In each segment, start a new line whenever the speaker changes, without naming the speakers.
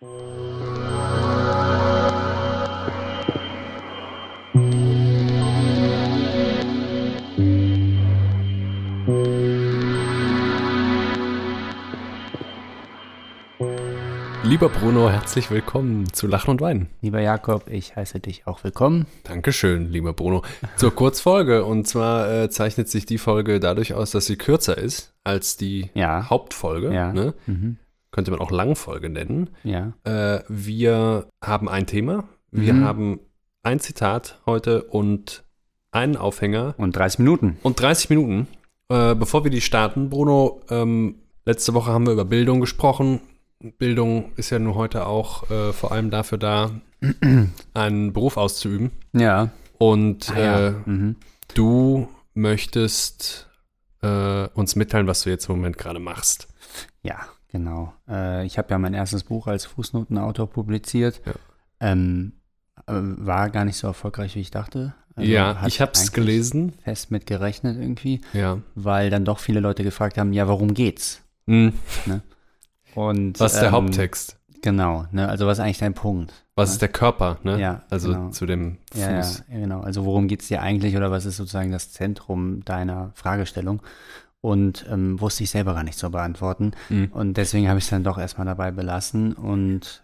Lieber Bruno, herzlich willkommen zu Lachen und Weinen.
Lieber Jakob, ich heiße dich auch willkommen.
Dankeschön, lieber Bruno. Zur Kurzfolge. Und zwar äh, zeichnet sich die Folge dadurch aus, dass sie kürzer ist als die
Ja.
Hauptfolge.
Ja.
Ne?
Mhm.
Könnte man auch Langfolge nennen.
Ja.
Äh, wir haben ein Thema. Wir
Mhm.
haben ein Zitat heute und einen Aufhänger
Und 30 Minuten.
und 30 Minuten. Äh, bevor wir die starten, Bruno, ähm, letzte Woche haben wir über Bildung gesprochen. Bildung ist ja nur heute auch äh, vor allem dafür da, einen Beruf auszuüben.
Ja.
Und
Ah, ja.
äh,
Mhm.
du möchtest äh, uns mitteilen, was du jetzt im Moment gerade machst.
Ja, genau. Äh, ich habe ja mein erstes Buch als Fußnotenautor publiziert.
Ja.
Ähm, äh, war gar nicht so erfolgreich, wie ich dachte. Also
ja, ich habe es gelesen.
Fest mit gerechnet irgendwie,
Ja.
weil dann doch viele Leute gefragt haben, ja, worum geht's?
Hm.
Und,
Was ist der
ähm,
Haupttext?
Genau, ne? also was ist eigentlich dein Punkt?
Was ist der Körper? Ne?
Ja,
also
genau.
zu dem Fuß.
Ja, ja, ja, genau. Also worum geht es dir eigentlich oder was ist sozusagen das Zentrum deiner Fragestellung? Und ähm, wusste ich selber gar nicht zu beantworten.
Mhm.
Und deswegen habe ich es dann doch erstmal dabei belassen. Und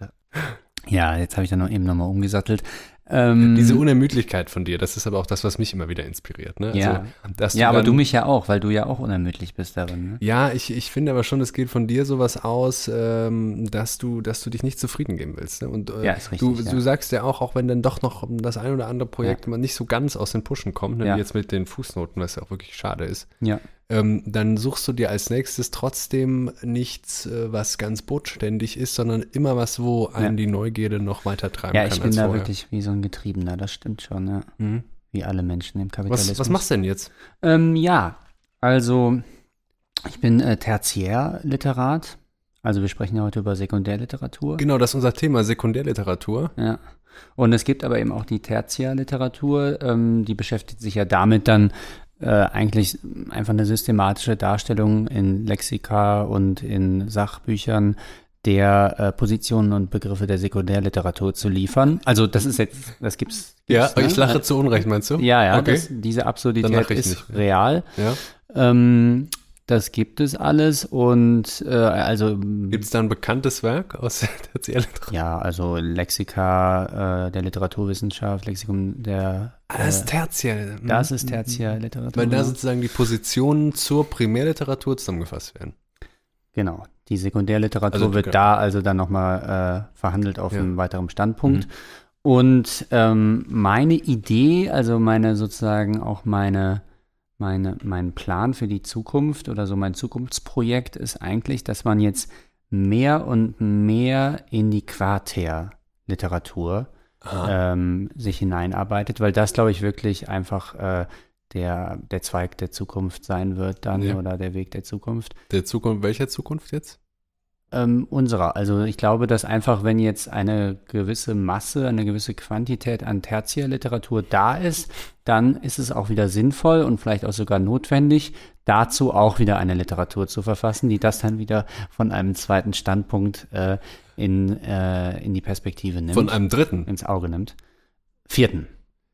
ja, jetzt habe ich dann noch eben nochmal umgesattelt. Ähm,
Diese Unermüdlichkeit von dir, das ist aber auch das, was mich immer wieder inspiriert. Ne?
Ja.
dass
ja, aber
dann-
du mich ja auch, weil du ja auch unermüdlich bist darin. Ne?
Ja, ich, ich finde aber schon, es geht von dir sowas aus, ähm, dass du, dass du dich nicht zufrieden geben willst. Ne? Und äh,
Ja, ist
du,
richtig, ja.
du sagst ja auch, auch wenn dann doch noch das ein oder andere Projekt mal nicht so ganz aus den Puschen kommt, ne?
Ja.
wie jetzt mit den Fußnoten, was ja auch wirklich schade ist,
Ja,
ähm, dann suchst du dir als nächstes trotzdem nichts, äh, was ganz bodenständig ist, sondern immer was, wo einen
Ja.
die Neugierde noch weiter treiben
ja
kann
ich bin da
vorher.
wirklich wie so ein Getriebener, das stimmt schon, ja.
Mhm.
Wie alle Menschen im Kapitalismus.
Was, was machst du denn jetzt?
Ähm, ja, also ich bin äh, Tertiärliterat. Also wir sprechen ja heute über Sekundärliteratur.
Genau, das ist unser Thema, Sekundärliteratur.
Ja. Und es gibt aber eben auch die Tertiärliteratur, ähm, die beschäftigt sich ja damit dann äh, eigentlich einfach eine systematische Darstellung in Lexika und in Sachbüchern der äh, Positionen und Begriffe der Sekundärliteratur zu liefern. Also das ist jetzt, das gibt's.
Ja,
gibt's, ne?
ich lache zu Unrecht, meinst du?
Ja, ja,
Okay.
das, diese Absurdität ist
nicht
real.
Ja.
Ähm, das gibt es alles und äh, also
Gibt es da ein bekanntes Werk aus der Tertiärliteratur?
ja, also Lexika äh, der Literaturwissenschaft, Lexikum der
Ah, das ist Tertiär.
äh, das ist Tertiärliteratur.
Weil da
genau.
sozusagen die Positionen zur Primärliteratur zusammengefasst werden.
genau. Die Sekundärliteratur
Also,
wird
genau.
da also dann nochmal äh, verhandelt auf
Ja.
einem weiteren Standpunkt. Und ähm, meine Idee, also meine sozusagen auch meine, meine, mein Plan für die Zukunft oder so mein Zukunftsprojekt ist eigentlich, dass man jetzt mehr und mehr in die Quartärliteratur ähm, sich hineinarbeitet, weil das, glaube ich, wirklich einfach äh, der, der Zweig der Zukunft sein wird dann
Ja.
oder der Weg der Zukunft.
Der Zukunft, welcher Zukunft jetzt?
Ähm, unserer. Also ich glaube, dass einfach, wenn jetzt eine gewisse Masse, eine gewisse Quantität an Tertiärliteratur da ist, dann ist es auch wieder sinnvoll und vielleicht auch sogar notwendig, dazu auch wieder eine Literatur zu verfassen, die das dann wieder von einem zweiten Standpunkt äh, in, äh, in die Perspektive nimmt,
Von einem dritten.
ins Auge nimmt. Vierten.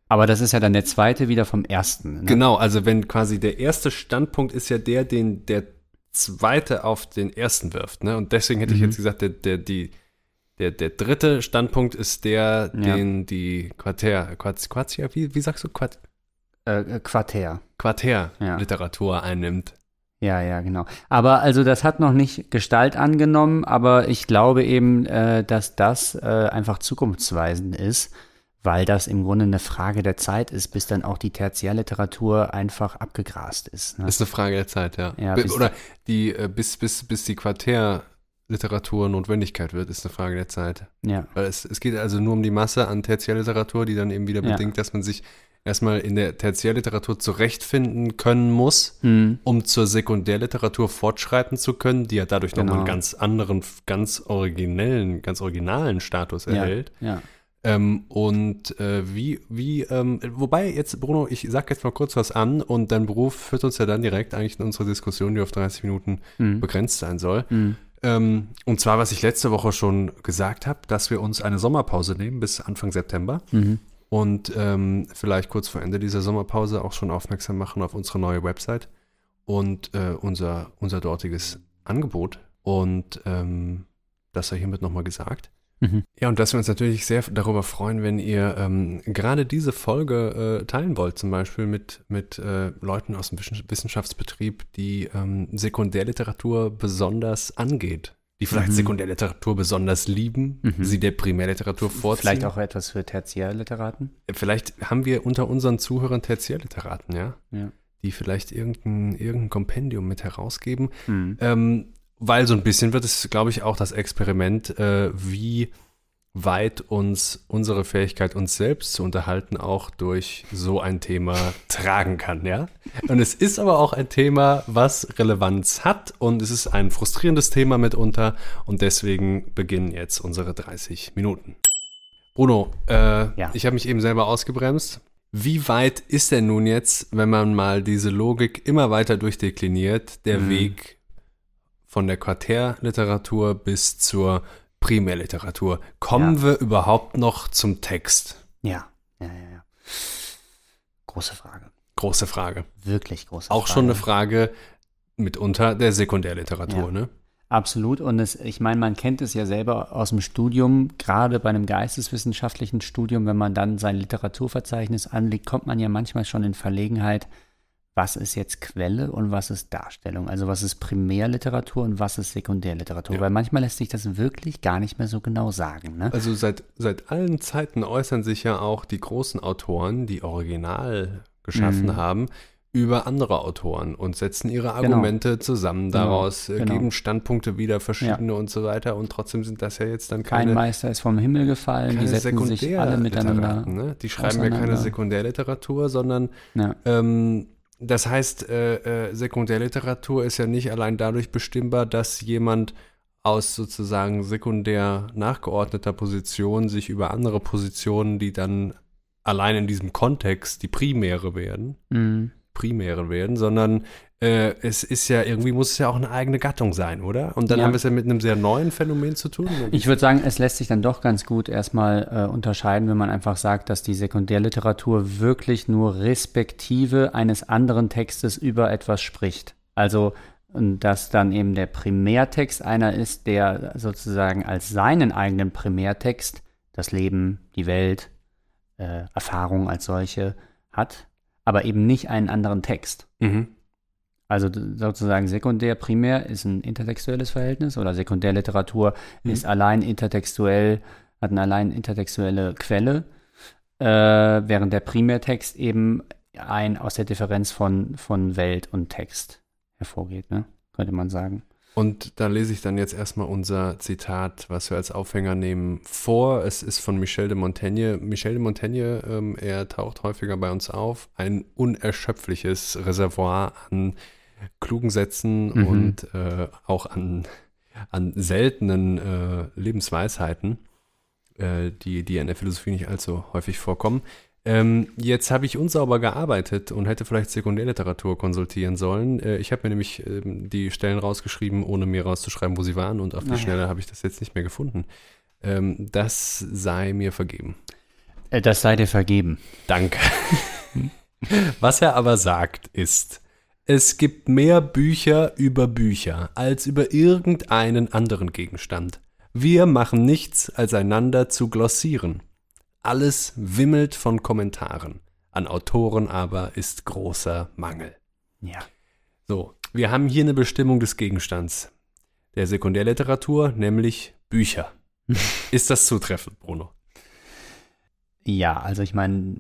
Aber das ist ja dann der zweite wieder vom ersten. Ne?
Genau, also wenn quasi der erste Standpunkt ist ja der, den der zweite auf den ersten wirft. Ne? Und deswegen hätte ich
Mhm.
jetzt gesagt, der, der, die, der, der dritte Standpunkt ist der,
Ja.
den die Quartär, Quart, Quartier, wie, wie sagst du, Quart,
Äh, äh, Quartär.
Quartärliteratur einnimmt.
Ja, ja, genau. Aber also das hat noch nicht Gestalt angenommen, aber ich glaube eben, äh, dass das äh, einfach zukunftsweisend ist, weil das im Grunde eine Frage der Zeit ist, bis dann auch die Tertiärliteratur einfach abgegrast ist. Ne?
Ist eine Frage der Zeit, ja.
Ja,
Bi-
bis-
Oder die, äh, bis, bis, bis die Quartärliteratur Notwendigkeit wird, ist eine Frage der Zeit.
Ja,
Weil es, es geht also nur um die Masse an Tertiärliteratur, die dann eben wieder
Ja.
bedingt, dass man sich erstmal in der Tertiärliteratur zurechtfinden können muss,
hm,
um zur Sekundärliteratur fortschreiten zu können, die ja dadurch nochmal einen
Genau.
ganz anderen, ganz originellen, ganz originalen Status
ja,
erhält.
ja.
Ähm, und äh, wie, wie, ähm, wobei jetzt, Bruno, ich sag jetzt mal kurz was an und dein Beruf führt uns ja dann direkt eigentlich in unsere Diskussion, die auf 30 Minuten
Hm,
begrenzt sein soll.
hm,
Ähm, und zwar, was ich letzte Woche schon gesagt habe, dass wir uns eine Sommerpause nehmen bis Anfang September.
Mhm.
Und ähm, vielleicht kurz vor Ende dieser Sommerpause auch schon aufmerksam machen auf unsere neue Website und äh, unser, unser dortiges Angebot. Und ähm, das sei hiermit nochmal gesagt.
Mhm.
Ja, und dass wir uns natürlich sehr darüber freuen, wenn ihr ähm, gerade diese Folge äh, teilen wollt, zum Beispiel mit, mit äh, Leuten aus dem Wissen- Wissenschaftsbetrieb, die ähm, Sekundärliteratur besonders angeht, die vielleicht
Mhm.
Sekundärliteratur besonders lieben,
Mhm.
sie der Primärliteratur vorziehen.
Vielleicht auch etwas für Tertiärliteraten.
Vielleicht haben wir unter unseren Zuhörern Tertiärliteraten, ja,
Ja.
die vielleicht irgendein, irgendein Kompendium mit herausgeben.
Mhm.
Ähm, weil so ein bisschen wird es, glaube ich, auch das Experiment, äh, wie weit uns unsere Fähigkeit, uns selbst zu unterhalten, auch durch so ein Thema tragen kann, ja. Und es ist aber auch ein Thema, was Relevanz hat und es ist ein frustrierendes Thema mitunter und deswegen beginnen jetzt unsere 30 Minuten. Bruno, äh,
Ja.
ich habe mich eben selber ausgebremst. Wie weit ist denn nun jetzt, wenn man mal diese Logik immer weiter durchdekliniert, der
Mhm.
Weg von der Quartärliteratur bis zur Primärliteratur? Kommen
Ja.
wir überhaupt noch zum Text?
Ja. ja, ja, ja. Große Frage.
Große Frage.
Wirklich große
Auch
Frage.
schon eine Frage mitunter der Sekundärliteratur,
Ja.
ne?
Absolut. Und es, ich meine, man kennt es ja selber aus dem Studium, gerade bei einem geisteswissenschaftlichen Studium, wenn man dann sein Literaturverzeichnis anlegt, kommt man ja manchmal schon in Verlegenheit, was ist jetzt Quelle und was ist Darstellung? Also was ist Primärliteratur und was ist Sekundärliteratur?
Ja.
Weil manchmal lässt sich das wirklich gar nicht mehr so genau sagen. Ne?
Also seit, seit allen Zeiten äußern sich ja auch die großen Autoren, die original geschaffen
Mhm.
haben, über andere Autoren und setzen ihre Argumente zusammen
Genau,
daraus, äh,
genau.
geben Standpunkte wieder, verschiedene und so weiter. Und trotzdem sind das ja jetzt dann
Kein
keine,
Meister ist vom Himmel gefallen, die setzen sich alle miteinander.
Ne? Die schreiben ja keine. Sekundärliteratur, sondern
Ja.
ähm, das heißt, äh, äh, Sekundärliteratur ist ja nicht allein dadurch bestimmbar, dass jemand aus sozusagen sekundär nachgeordneter Position sich über andere Positionen, die dann allein in diesem Kontext die primäre werden,
Mhm.
Primäre werden, sondern äh, es ist ja irgendwie muss es ja auch eine eigene Gattung sein, oder? Und dann
Ja.
haben wir es ja mit einem sehr neuen Phänomen zu tun.
Ich würde sagen, es lässt sich dann doch ganz gut erstmal äh, unterscheiden, wenn man einfach sagt, dass die Sekundärliteratur wirklich nur respektive eines anderen Textes über etwas spricht. Also, dass dann eben der Primärtext einer ist, der sozusagen als seinen eigenen Primärtext das Leben, die Welt, äh, Erfahrung als solche hat, aber eben nicht einen anderen Text.
mhm.
Also sozusagen sekundär, primär ist ein intertextuelles Verhältnis oder Sekundärliteratur
Mhm.
ist allein intertextuell, hat eine allein intertextuelle Quelle, äh, während der Primärtext eben ein aus der Differenz von, von Welt und Text hervorgeht, ne? könnte man sagen.
Und da lese ich dann jetzt erstmal unser Zitat, was wir als Aufhänger nehmen, vor. Es ist von Michel de Montaigne. Michel de Montaigne, ähm, er taucht häufiger bei uns auf. Ein unerschöpfliches Reservoir an klugen Sätzen
Mhm.
und äh, auch an, an seltenen äh, Lebensweisheiten, äh, die, die in der Philosophie nicht allzu häufig vorkommen. Ähm, jetzt habe ich unsauber gearbeitet und hätte vielleicht Sekundärliteratur konsultieren sollen. Äh, ich habe mir nämlich ähm, die Stellen rausgeschrieben, ohne mir rauszuschreiben, wo sie waren und auf die
Ah, ja.
Schnelle habe ich das jetzt nicht mehr gefunden. Ähm, das sei mir vergeben.
Äh, das sei dir vergeben.
Danke. Was er aber sagt ist, es gibt mehr Bücher über Bücher als über irgendeinen anderen Gegenstand. Wir machen nichts, als einander zu glossieren. Alles wimmelt von Kommentaren. An Autoren aber ist großer Mangel.
Ja.
So, wir haben hier eine Bestimmung des Gegenstands der Sekundärliteratur, nämlich Bücher. ist das zutreffend, Bruno?
Ja, also ich meine,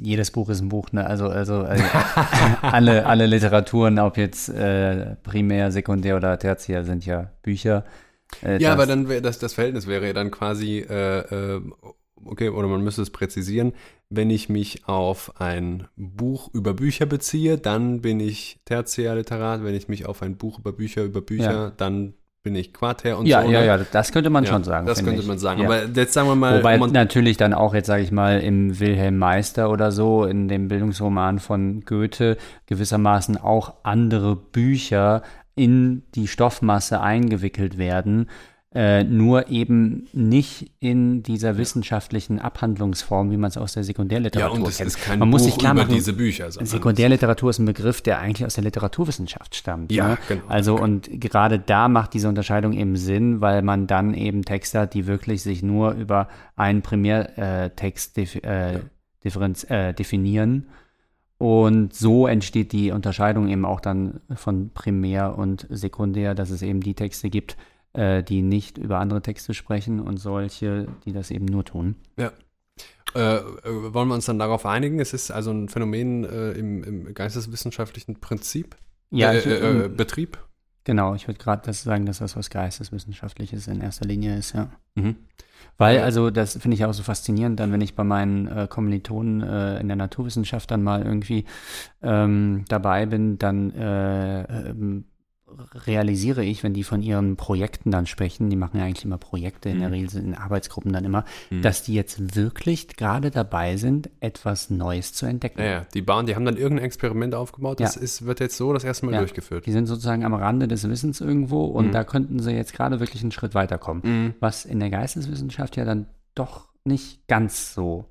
jedes Buch ist ein Buch, ne? Also, also äh, alle, alle Literaturen, ob jetzt äh, primär, sekundär oder tertiär, sind ja Bücher. Äh,
Ja, aber dann wäre das, das Verhältnis wäre ja dann quasi, äh, äh, okay, oder man müsste es präzisieren, wenn ich mich auf ein Buch über Bücher beziehe, dann bin ich Tertiärliterat, wenn ich mich auf ein Buch über Bücher über Bücher,
Ja.
dann bin ich Quartär und
ja,
so.
ja,
ne?
ja, das könnte man
Ja,
schon sagen.
Das könnte
ich.
man sagen.
Ja.
Aber jetzt sagen wir mal,
Wobei natürlich dann auch jetzt, sage ich mal, im Wilhelm Meister oder so, in dem Bildungsroman von Goethe, gewissermaßen auch andere Bücher in die Stoffmasse eingewickelt werden, äh, nur eben nicht in dieser wissenschaftlichen Abhandlungsform, wie man es aus der Sekundärliteratur
Ja, und es
kennt.
ist kein
man
Buch
muss sich klar
über
machen,
diese Bücher. sondern
Sekundärliteratur ist ein Begriff, der eigentlich aus der Literaturwissenschaft stammt.
Ja,
ne?
genau.
Also und gerade da macht diese Unterscheidung eben Sinn, weil man dann eben Texte hat, die wirklich sich nur über einen Primärtext def äh, differenz äh, definieren. Und so entsteht die Unterscheidung eben auch dann von Primär und Sekundär, dass es eben die Texte gibt, äh, die nicht über andere Texte sprechen und solche, die das eben nur tun.
Ja. Äh, äh, wollen wir uns dann darauf einigen? Es ist also ein Phänomen äh, im, im geisteswissenschaftlichen Prinzip?
Ja,
äh,
ich-
äh, äh, Betrieb?
Genau, ich würde gerade das sagen, dass das was Geisteswissenschaftliches in erster Linie ist, ja.
Mhm.
Weil, also, das finde ich auch so faszinierend, dann, wenn ich bei meinen äh, Kommilitonen äh, in der Naturwissenschaft dann mal irgendwie ähm, dabei bin, dann äh, ähm, realisiere ich, wenn die von ihren Projekten dann sprechen, die machen ja eigentlich immer Projekte, in der
Mhm.
Regel sind in Arbeitsgruppen dann immer,
Mhm.
dass die jetzt wirklich gerade dabei sind, etwas Neues zu entdecken.
Ja, ja, die bauen, die haben dann irgendein Experiment aufgebaut. Das
Ja.
ist, wird jetzt so das erste Mal
Ja.
durchgeführt.
Die sind sozusagen am Rande des Wissens irgendwo und
Mhm.
da könnten sie jetzt gerade wirklich einen Schritt weiterkommen.
Mhm.
was in der Geisteswissenschaft ja dann doch nicht ganz so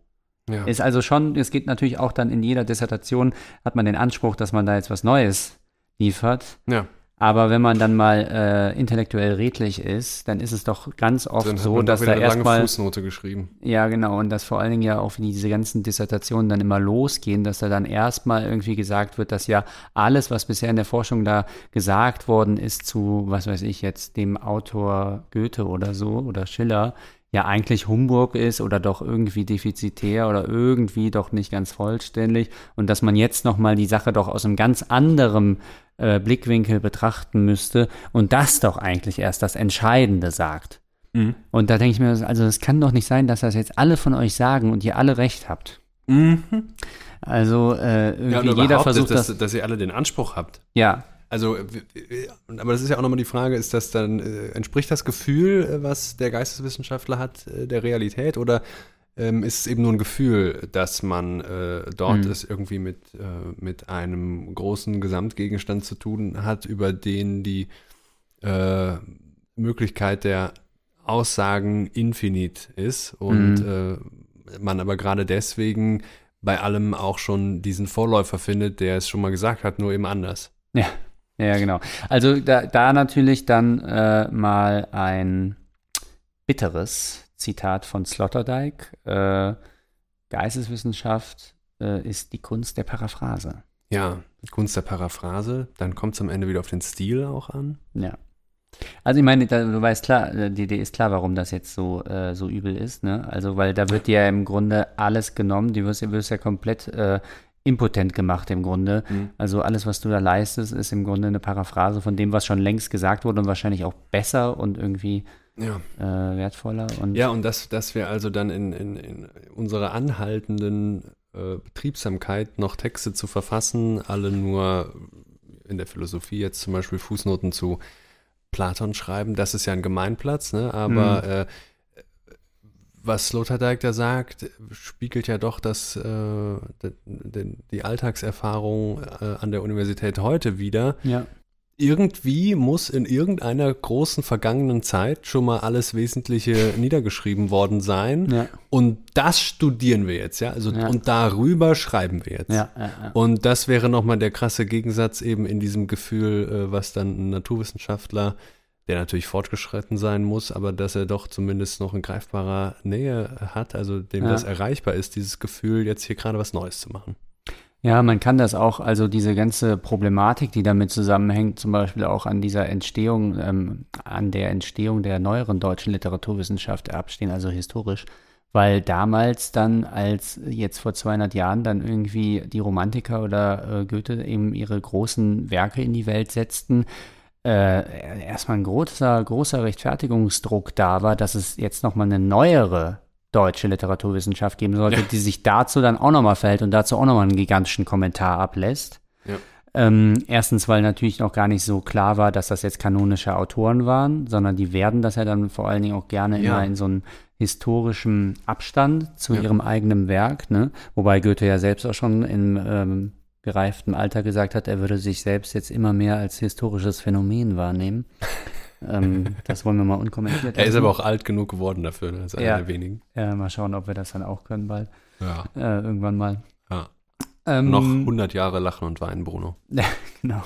Ja.
ist. Also schon, es geht natürlich auch dann in jeder Dissertation, hat man den Anspruch, dass man da jetzt was Neues liefert.
ja.
Aber wenn man dann mal äh, intellektuell redlich ist, dann ist es doch ganz oft
Dann hat
so,
man
dass da
eine lange
erstmal
Fußnote geschrieben.
ja, genau. Und dass vor allen Dingen ja auch, diese ganzen Dissertationen dann immer losgehen, dass da dann erstmal irgendwie gesagt wird, dass ja alles, was bisher in der Forschung da gesagt worden ist zu, was weiß ich jetzt, dem Autor Goethe oder so oder Schiller, ja eigentlich Humbug ist oder doch irgendwie defizitär oder irgendwie doch nicht ganz vollständig und dass man jetzt nochmal die Sache doch aus einem ganz anderen äh, Blickwinkel betrachten müsste und das doch eigentlich erst das Entscheidende sagt.
Mhm.
Und da denke ich mir, also es kann doch nicht sein, dass das jetzt alle von euch sagen und ihr alle recht habt.
Mhm.
Also äh, irgendwie
Ja,
jeder versucht
dass,
das.
dass ihr alle den Anspruch habt.
Ja,
Also, aber das ist ja auch nochmal die Frage, ist das dann, äh, entspricht das Gefühl, äh, was der Geisteswissenschaftler hat, äh, der Realität oder ähm, ist es eben nur ein Gefühl, dass man äh, dort
Mhm.
es irgendwie mit, äh, mit einem großen Gesamtgegenstand zu tun hat, über den die äh, Möglichkeit der Aussagen infinit ist und äh, man aber gerade deswegen bei allem auch schon diesen Vorläufer findet, der es schon mal gesagt hat, nur eben anders.
ja, ja, genau. Also da, da natürlich dann äh, mal ein bitteres Zitat von Sloterdijk. Äh, Geisteswissenschaft äh, ist die Kunst der Paraphrase.
Ja, Kunst der Paraphrase, dann kommt es am Ende wieder auf den Stil auch an.
Ja. Also ich meine, da, du weißt klar, äh, die Idee ist klar, warum das jetzt so, äh, so übel ist, ne? Also, weil da wird dir ja im Grunde alles genommen, du wirst, ja- wirst ja komplett äh, impotent gemacht im Grunde.
Mhm.
Also alles, was du da leistest, ist im Grunde eine Paraphrase von dem, was schon längst gesagt wurde und wahrscheinlich auch besser und irgendwie
Ja.
äh, wertvoller. Und
Ja, und dass, dass wir also dann in, in, in unserer anhaltenden äh, Betriebsamkeit noch Texte zu verfassen, alle nur in der Philosophie jetzt zum Beispiel Fußnoten zu Platon schreiben, das ist ja ein Gemeinplatz, ne? aber
Mhm.
äh, was Sloterdijk da sagt, spiegelt ja doch das, äh, die Alltagserfahrung äh, an der Universität heute wieder.
ja,
Irgendwie muss in irgendeiner großen vergangenen Zeit schon mal alles Wesentliche niedergeschrieben worden sein.
ja,
Und das studieren wir jetzt, ja. Also
Ja.
und darüber schreiben wir jetzt.
ja.
Und das wäre nochmal der krasse Gegensatz eben in diesem Gefühl, äh, was dann ein Naturwissenschaftler, der natürlich fortgeschritten sein muss, aber dass er doch zumindest noch in greifbarer Nähe hat, also dem das erreichbar ist, dieses Gefühl, jetzt hier gerade was Neues zu machen.
Ja, man kann das auch, also diese ganze Problematik, die damit zusammenhängt, zum Beispiel auch an dieser Entstehung, ähm, an der Entstehung der neueren deutschen Literaturwissenschaft abstehen, also historisch, weil damals dann, als jetzt vor 200 Jahren dann irgendwie die Romantiker oder äh, Goethe eben ihre großen Werke in die Welt setzten, äh, erstmal ein großer, großer Rechtfertigungsdruck da war, dass es jetzt nochmal eine neuere deutsche Literaturwissenschaft geben sollte,
Ja.
die sich dazu dann auch nochmal verhält und dazu auch nochmal einen gigantischen Kommentar ablässt.
Ja.
Ähm, erstens, weil natürlich noch gar nicht so klar war, dass das jetzt kanonische Autoren waren, sondern die werden das ja dann vor allen Dingen auch gerne
Ja.
immer in so einem historischen Abstand zu
Ja.
ihrem eigenen Werk, ne? Wobei Goethe ja selbst auch schon in, ähm, gereiftem Alter gesagt hat, er würde sich selbst jetzt immer mehr als historisches Phänomen wahrnehmen. Ähm, das wollen wir mal unkommentiert
Er ist aber auch alt genug geworden dafür, ne? als einer
Ja.
der wenigen.
Ja, mal schauen, ob wir das dann auch können bald.
Ja.
Äh, irgendwann mal.
ja.
Ähm,
Noch 100 Jahre lachen und weinen, Bruno.
genau.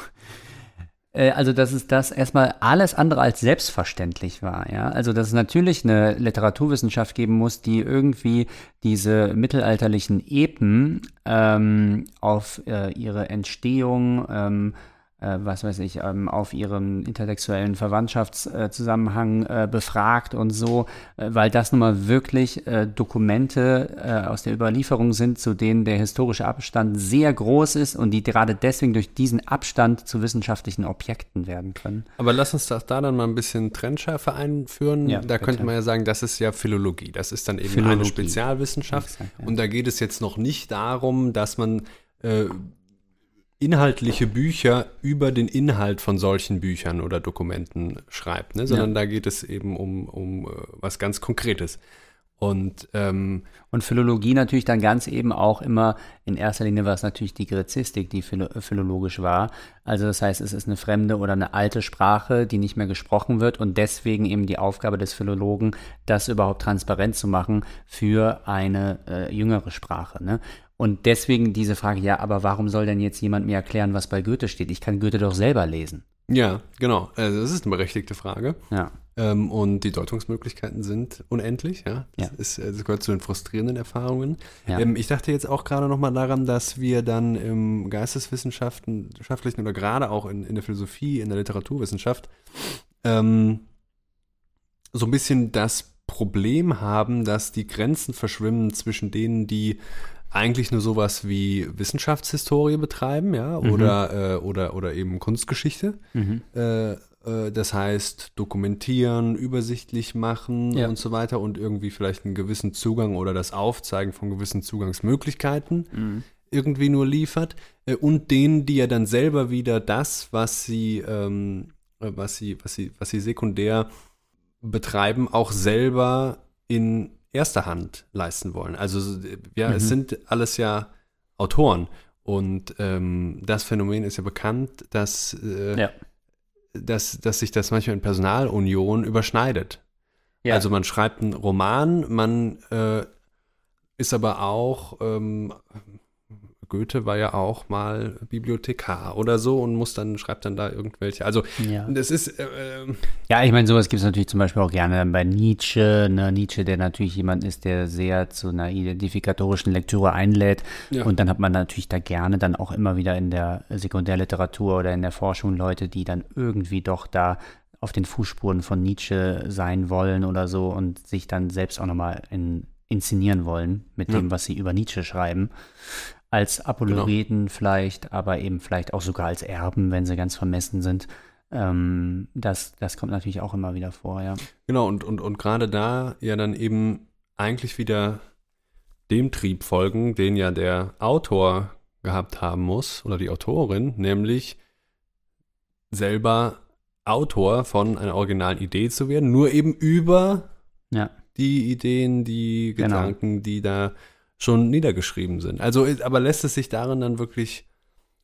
Äh, Also, dass es das erstmal alles andere als selbstverständlich war, ja. Also, dass es natürlich eine Literaturwissenschaft geben muss, die irgendwie diese mittelalterlichen Epen ähm, auf äh, ihre Entstehung, ähm, äh, was weiß ich, ähm, auf ihren intertextuellen Verwandtschaftszusammenhang äh, befragt und so, äh, weil das nun mal wirklich äh, Dokumente äh, aus der Überlieferung sind, zu denen der historische Abstand sehr groß ist und die gerade deswegen durch diesen Abstand zu wissenschaftlichen Objekten werden können.
Aber lass uns doch da dann mal ein bisschen Trennschärfe einführen.
Ja,
da könnte
bitte.
man ja sagen, das ist ja Philologie. Das ist dann eben eine
Philologie.
Spezialwissenschaft.
Exakt, ja.
Und da geht es jetzt noch nicht darum, dass man äh, inhaltliche Bücher über den Inhalt von solchen Büchern oder Dokumenten schreibt, ne? sondern da geht es eben um, um äh, was ganz Konkretes. Und ähm,
Und Philologie natürlich dann ganz eben auch immer, in erster Linie war es natürlich die Gräzistik, die philo philologisch war. Also das heißt, es ist eine fremde oder eine alte Sprache, die nicht mehr gesprochen wird und deswegen eben die Aufgabe des Philologen, das überhaupt transparent zu machen für eine äh, jüngere Sprache. Ne? Und deswegen diese Frage, ja, aber warum soll denn jetzt jemand mir erklären, was bei Goethe steht? Ich kann Goethe doch selber lesen.
ja, genau. Also das ist eine berechtigte Frage.
Ja.
Ähm, und die Deutungsmöglichkeiten sind unendlich, ja. Das,
Ja.
Ist, äh, das gehört zu den frustrierenden Erfahrungen.
Ja.
Ähm, ich dachte jetzt auch gerade nochmal daran, dass wir dann im Geisteswissenschaften, wissenschaftlichen oder gerade auch in, in der Philosophie, in der Literaturwissenschaft, ähm, so ein bisschen das Problem haben, dass die Grenzen verschwimmen zwischen denen, die eigentlich nur sowas wie Wissenschaftshistorie betreiben, ja, oder, äh, oder, oder eben Kunstgeschichte.
Mhm.
Äh, äh, das heißt, dokumentieren, übersichtlich machen
Ja.
und so weiter und irgendwie vielleicht einen gewissen Zugang oder das Aufzeigen von gewissen Zugangsmöglichkeiten
Mhm.
irgendwie nur liefert. Äh, und denen, die ja dann selber wieder das, was sie, ähm, äh, was sie, was sie, was sie sekundär betreiben, auch selber in erster Hand leisten wollen. Also ja, es
Mhm.
sind alles ja Autoren. Und ähm, das Phänomen ist ja bekannt, dass äh,
Ja.
dass, dass sich das manchmal in Personalunion überschneidet.
Ja.
Also man schreibt einen Roman, man äh, ist aber auch, ähm, Goethe war ja auch mal Bibliothekar oder so und muss dann, schreibt dann da irgendwelche. Also
Ja.
das ist, äh, äh,
Ja, ich meine, sowas gibt es natürlich zum Beispiel auch gerne bei Nietzsche. Ne? Nietzsche, der natürlich jemand ist, der sehr zu einer identifikatorischen Lektüre einlädt.
Ja.
Und dann hat man natürlich da gerne dann auch immer wieder in der Sekundärliteratur oder in der Forschung Leute, die dann irgendwie doch da auf den Fußspuren von Nietzsche sein wollen oder so und sich dann selbst auch nochmal in, inszenieren wollen mit
Ja.
dem, was sie über Nietzsche schreiben. Als Apologeten vielleicht, aber eben vielleicht auch sogar als Erben, wenn sie ganz vermessen sind. Ähm, das, das kommt natürlich auch immer wieder vor, ja.
genau, und, und, und gerade da ja dann eben eigentlich wieder dem Trieb folgen, den ja der Autor gehabt haben muss oder die Autorin, nämlich selber Autor von einer originalen Idee zu werden, nur eben über
Ja,
die Ideen, die
Genau.
Gedanken, die da schon niedergeschrieben sind. Also, aber lässt es sich darin dann wirklich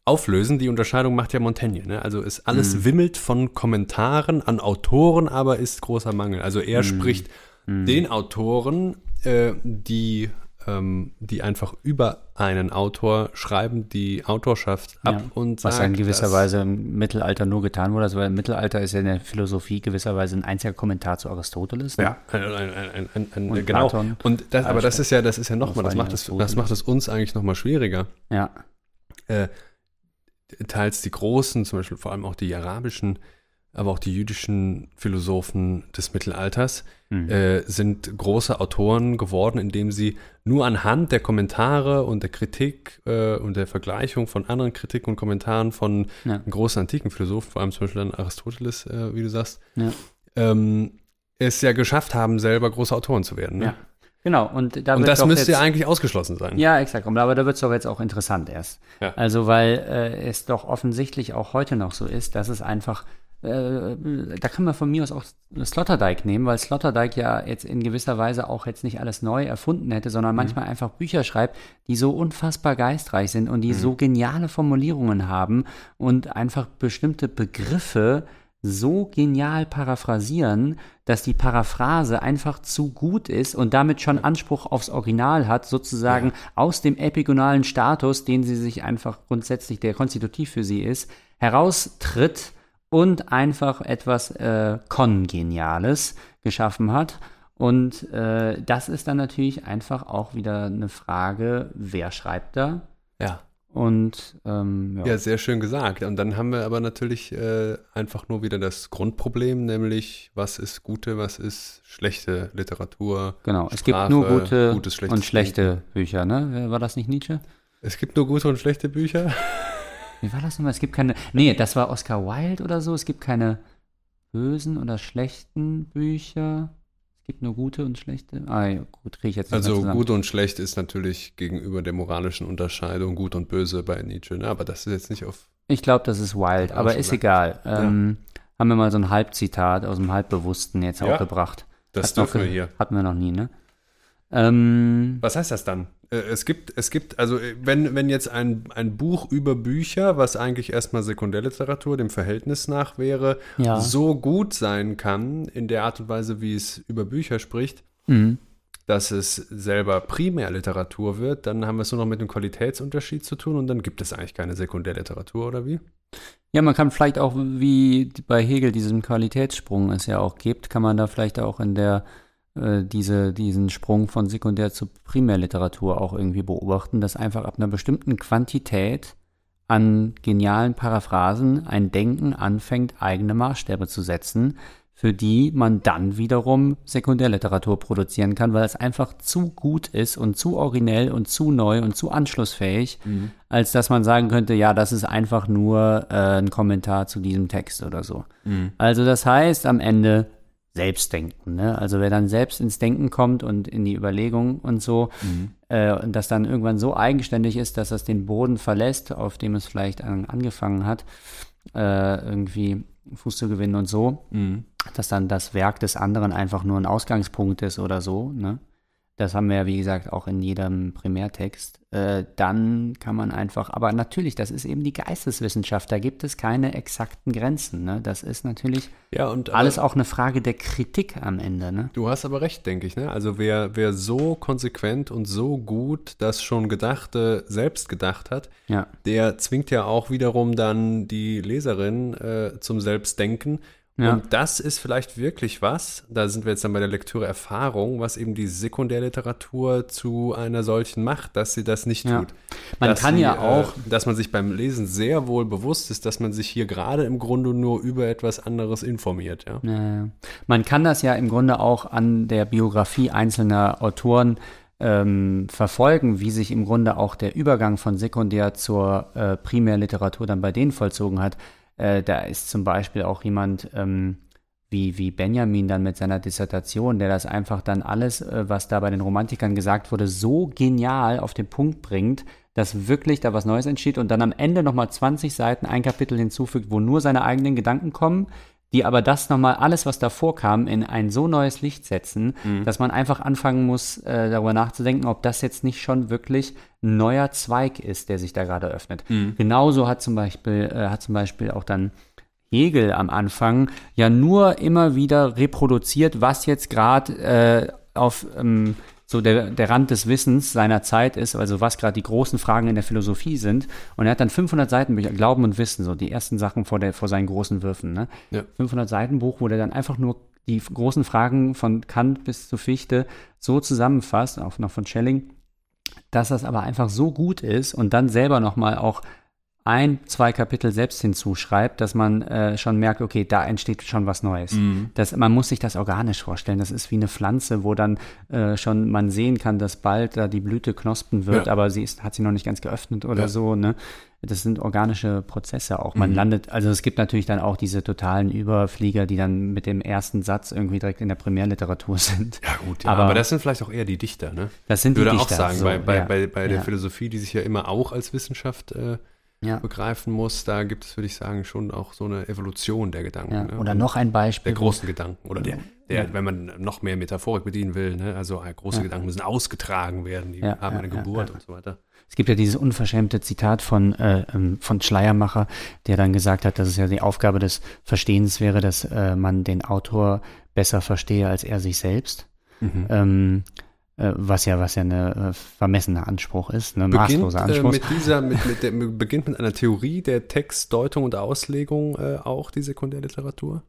auflösen? Die Unterscheidung macht ja Montaigne. Ne? Also ist alles
Mhm.
wimmelt von Kommentaren an Autoren, aber ist großer Mangel. Also er
Mhm.
spricht
Mhm.
den Autoren, äh, die die einfach über einen Autor schreiben, die Autorschaft ab
Ja,
und
was
sagt,
ja in gewisser Weise im Mittelalter nur getan wurde. Also weil im Mittelalter ist ja in der Philosophie gewisserweise ein einziger Kommentar zu Aristoteles. ne?
Ja, ein, ein, ein,
Und
genau.
Platon.
Und das, aber das ist ja, das ist ja nochmal, das macht es, das macht es uns eigentlich nochmal schwieriger.
Ja,
äh, teils die großen, zum Beispiel vor allem auch die arabischen, aber auch die jüdischen Philosophen des Mittelalters
Mhm.
äh, sind große Autoren geworden, indem sie nur anhand der Kommentare und der Kritik äh, und der Vergleichung von anderen Kritiken und Kommentaren von
Ja.
großen antiken Philosophen, vor allem zum Beispiel dann Aristoteles, äh, wie du sagst,
Ja.
ähm, es ja geschafft haben, selber große Autoren zu werden. Ne?
Ja. genau. Und, da
Und das müsste ja
jetzt-
eigentlich ausgeschlossen sein.
Ja, exakt. Aber da wird es doch jetzt auch interessant erst.
Ja.
Also, weil äh, es doch offensichtlich auch heute noch so ist, dass es einfach äh, da kann man von mir aus auch Sloterdijk nehmen, weil Sloterdijk ja jetzt in gewisser Weise auch jetzt nicht alles neu erfunden hätte, sondern mhm. manchmal einfach Bücher schreibt, die so unfassbar geistreich sind und die mhm. so geniale Formulierungen haben und einfach bestimmte Begriffe so genial paraphrasieren, dass die Paraphrase einfach zu gut ist und damit schon Anspruch aufs Original hat, sozusagen ja. aus dem epigonalen Status, den sie sich einfach grundsätzlich, der konstitutiv für sie ist, heraustritt und einfach etwas äh, Kongeniales geschaffen hat. Und äh, das ist dann natürlich einfach auch wieder eine Frage, wer schreibt da?
Ja.
Und ähm,
ja. ja. sehr schön gesagt. Und dann haben wir aber natürlich äh, einfach nur wieder das Grundproblem, nämlich was ist gute, was ist schlechte Literatur.
Genau, es Sprache, gibt nur gute gutes, und schlechte Denken. Bücher, ne? War das nicht Nietzsche?
Es gibt nur gute und schlechte Bücher.
Wie war das nochmal? Es gibt keine. Nee, das war Oscar Wilde oder so. Es gibt keine bösen oder schlechten Bücher. Es gibt nur gute und schlechte. Ah, ja, gut, kriege ich jetzt
nicht Also gut und schlecht ist natürlich gegenüber der moralischen Unterscheidung gut und böse bei Nietzsche, ne? aber das ist jetzt nicht auf.
Ich glaube, das ist wild, aber ist egal. Ähm, ja. Haben wir mal so ein Halbzitat aus dem Halbbewussten jetzt ja, auch gebracht.
Das Hat dürfen wir hier.
Hatten wir noch nie, ne? Ähm,
Was heißt das dann? Äh, es gibt, es gibt, also äh, wenn, wenn jetzt ein, ein Buch über Bücher, was eigentlich erstmal Sekundärliteratur dem Verhältnis nach wäre, ja. so gut sein kann, in der Art und Weise, wie es über Bücher spricht, mhm. dass es selber Primärliteratur wird, dann haben wir es nur noch mit einem Qualitätsunterschied zu tun und dann gibt es eigentlich keine Sekundärliteratur, oder wie?
Ja, man kann vielleicht auch, wie bei Hegel diesen Qualitätssprung es ja auch gibt, kann man da vielleicht auch in der äh, diese, diesen Sprung von Sekundär- zu Primärliteratur auch irgendwie beobachten, dass einfach ab einer bestimmten Quantität an genialen Paraphrasen ein Denken anfängt, eigene Maßstäbe zu setzen, für die man dann wiederum Sekundärliteratur produzieren kann, weil es einfach zu gut ist und zu originell und zu neu und zu anschlussfähig, mhm. als dass man sagen könnte, ja, das ist einfach nur äh, ein Kommentar zu diesem Text oder so. Mhm. Also das heißt am Ende, Selbstdenken. Ne? Also wer dann selbst ins Denken kommt und in die Überlegung und so, mhm. äh, und das dann irgendwann so eigenständig ist, dass es den Boden verlässt, auf dem es vielleicht an, angefangen hat, äh, irgendwie Fuß zu gewinnen und so, mhm. dass dann das Werk des anderen einfach nur ein Ausgangspunkt ist oder so, ne? Das haben wir ja, wie gesagt, auch in jedem Primärtext. Äh, dann kann man einfach, aber natürlich, das ist eben die Geisteswissenschaft, da gibt es keine exakten Grenzen. Ne? Das ist natürlich ja, und, alles auch eine Frage der Kritik am Ende. Ne?
Du hast aber recht, denke ich. Ne? Also wer, wer so konsequent und so gut das schon Gedachte selbst gedacht hat, ja. der zwingt ja auch wiederum dann die Leserin äh, zum Selbstdenken ja. Und das ist vielleicht wirklich was, da sind wir jetzt dann bei der Lektüre Erfahrung, was eben die Sekundärliteratur zu einer solchen macht, dass sie das nicht ja. tut.
Man dass kann sie, ja äh, auch.
Dass man sich beim Lesen sehr wohl bewusst ist, dass man sich hier gerade im Grunde nur über etwas anderes informiert. Ja?
ja. Man kann das ja im Grunde auch an der Biografie einzelner Autoren ähm, verfolgen, wie sich im Grunde auch der Übergang von Sekundär zur äh, Primärliteratur dann bei denen vollzogen hat. Äh, da ist zum Beispiel auch jemand ähm, wie, wie Benjamin dann mit seiner Dissertation, der das einfach dann alles, äh, was da bei den Romantikern gesagt wurde, so genial auf den Punkt bringt, dass wirklich da was Neues entsteht und dann am Ende nochmal 20 Seiten ein Kapitel hinzufügt, wo nur seine eigenen Gedanken kommen, die aber das nochmal alles, was davor kam, in ein so neues Licht setzen, mhm. dass man einfach anfangen muss, äh, darüber nachzudenken, ob das jetzt nicht schon wirklich ein neuer Zweig ist, der sich da gerade öffnet. Mhm. Genauso hat zum Beispiel, äh, hat zum Beispiel auch dann Hegel am Anfang ja nur immer wieder reproduziert, was jetzt gerade äh, auf ähm, so der, der Rand des Wissens seiner Zeit ist, also was gerade die großen Fragen in der Philosophie sind. Und er hat dann 500 Seiten Glauben und Wissen, so die ersten Sachen vor, der, vor seinen großen Würfen. Ne? Ja. 500 Seiten Buch, wo der dann einfach nur die großen Fragen von Kant bis zu Fichte so zusammenfasst, auch noch von Schelling, dass das aber einfach so gut ist und dann selber nochmal auch ein, zwei Kapitel selbst hinzuschreibt, dass man äh, schon merkt, okay, da entsteht schon was Neues. Mhm. Das, man muss sich das organisch vorstellen. Das ist wie eine Pflanze, wo dann äh, schon man sehen kann, dass bald da die Blüte knospen wird, ja. aber sie ist, hat sie noch nicht ganz geöffnet oder ja. so. Ne? Das sind organische Prozesse auch. Man mhm. landet, also es gibt natürlich dann auch diese totalen Überflieger, die dann mit dem ersten Satz irgendwie direkt in der Primärliteratur sind.
Ja gut, ja, aber, aber, das sind vielleicht auch eher die Dichter, ne?
Das sind die Dichter.
Würde auch sagen, so, bei, bei, bei, bei der Philosophie, die sich ja immer auch als Wissenschaft äh, ja. begreifen muss, da gibt es, würde ich sagen, schon auch so eine Evolution der Gedanken.
Ja. Ne? Oder noch ein Beispiel.
Der großen Gedanken. Oder der, der wenn man noch mehr Metaphorik bedienen will, ne? also äh, große Gedanken müssen ausgetragen werden, die haben eine Geburt und so weiter.
Es gibt ja dieses unverschämte Zitat von, äh, ähm, von Schleiermacher, der dann gesagt hat, dass es ja die Aufgabe des Verstehens wäre, dass äh, man den Autor besser verstehe als er sich selbst. Mhm. Ähm, äh, was ja, was ja eine äh, vermessener Anspruch ist, ein maßloser Anspruch.
Äh, mit dieser, mit, mit der, beginnt mit einer Theorie der Textdeutung und Auslegung äh, auch die Sekundärliteratur?